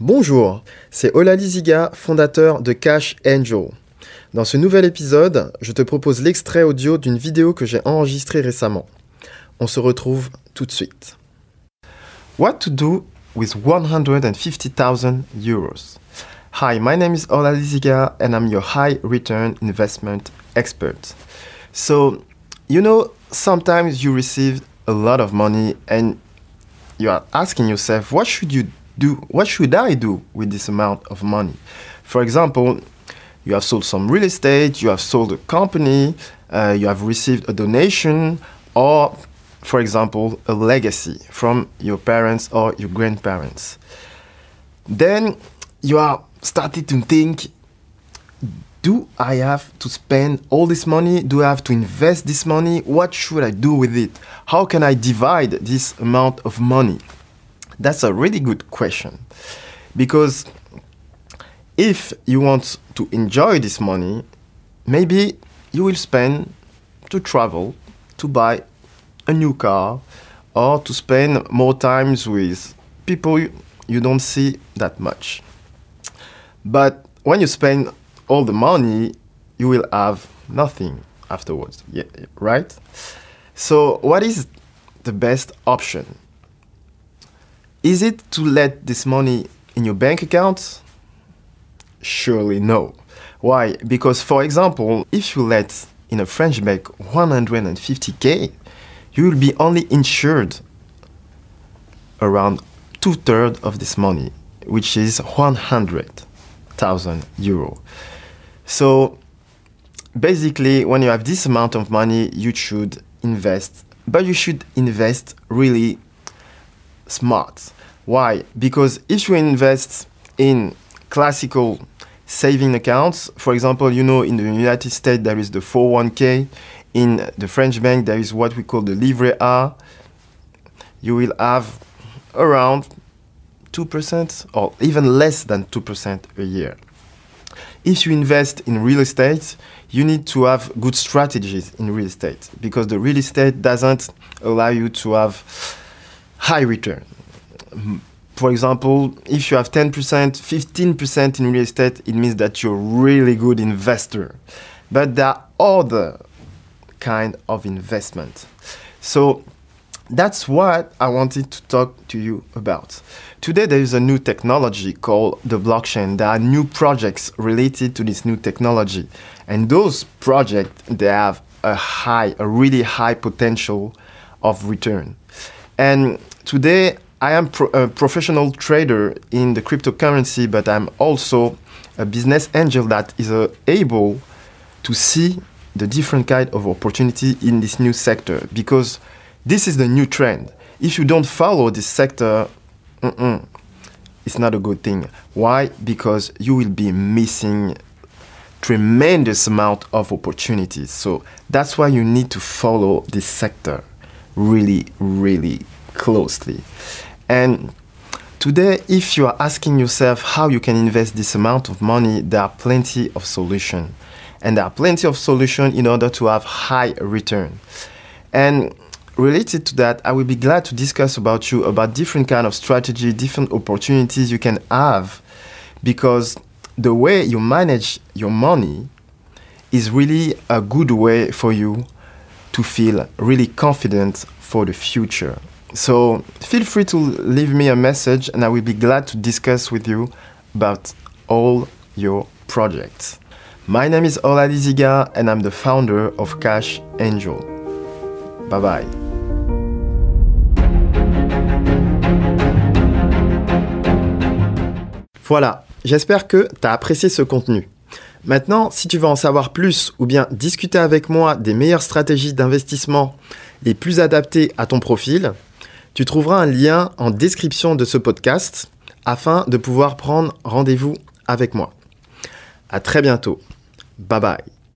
Bonjour, c'est Olali Ziga, fondateur de Cash Angel. Dans ce nouvel épisode, je te propose l'extrait audio d'une vidéo que j'ai enregistrée récemment. On se retrouve tout de suite. What to do with 150,000 euros? Hi, my name is Olali Ziga and I'm your high return investment expert. So, you know, sometimes you receive a lot of money and you are asking yourself, what should you do? What should I do with this amount of money? For example, you have sold some real estate, you have sold a company, uh, you have received a donation, or, for example, a legacy from your parents or your grandparents. Then you are started to think do I have to spend all this money? Do I have to invest this money? What should I do with it? How can I divide this amount of money? That's a really good question. Because if you want to enjoy this money, maybe you will spend to travel, to buy a new car, or to spend more times with people you don't see that much. But when you spend all the money, you will have nothing afterwards. Yeah, right? So, what is the best option? Is it to let this money in your bank account? Surely no. Why? Because, for example, if you let in a French bank 150k, you will be only insured around two thirds of this money, which is 100,000 euro. So basically, when you have this amount of money, you should invest, but you should invest really smart. Why? Because if you invest in classical saving accounts, for example, you know, in the United States, there is the 401k. In the French bank, there is what we call the livret A. You will have around 2% or even less than 2% a year if you invest in real estate, you need to have good strategies in real estate because the real estate doesn't allow you to have high return. For example, if you have 10%, 15% in real estate, it means that you're a really good investor. But there are other kind of investment. So that's what I wanted to talk to you about. Today, there is a new technology called the blockchain. There are new projects related to this new technology. And those projects, they have a high, a really high potential of return. And today, I am pro- a professional trader in the cryptocurrency, but I'm also a business angel that is uh, able to see the different kind of opportunity in this new sector because this is the new trend. If you don't follow this sector, it's not a good thing. Why? Because you will be missing tremendous amount of opportunities. So that's why you need to follow this sector really, really closely. And today, if you are asking yourself how you can invest this amount of money, there are plenty of solutions. And there are plenty of solutions in order to have high return. And related to that, I will be glad to discuss about you about different kind of strategy, different opportunities you can have, because the way you manage your money is really a good way for you to feel really confident for the future. So feel free to leave me a message and I will be glad to discuss with you about all your projects. My name is Oladi Ziga and I'm the founder of Cash Angel. Bye bye. Voilà, j'espère que tu as apprécié ce contenu. Maintenant, si tu veux en savoir plus ou bien discuter avec moi des meilleures stratégies d'investissement les plus adaptées à ton profil, tu trouveras un lien en description de ce podcast afin de pouvoir prendre rendez-vous avec moi. À très bientôt. Bye bye.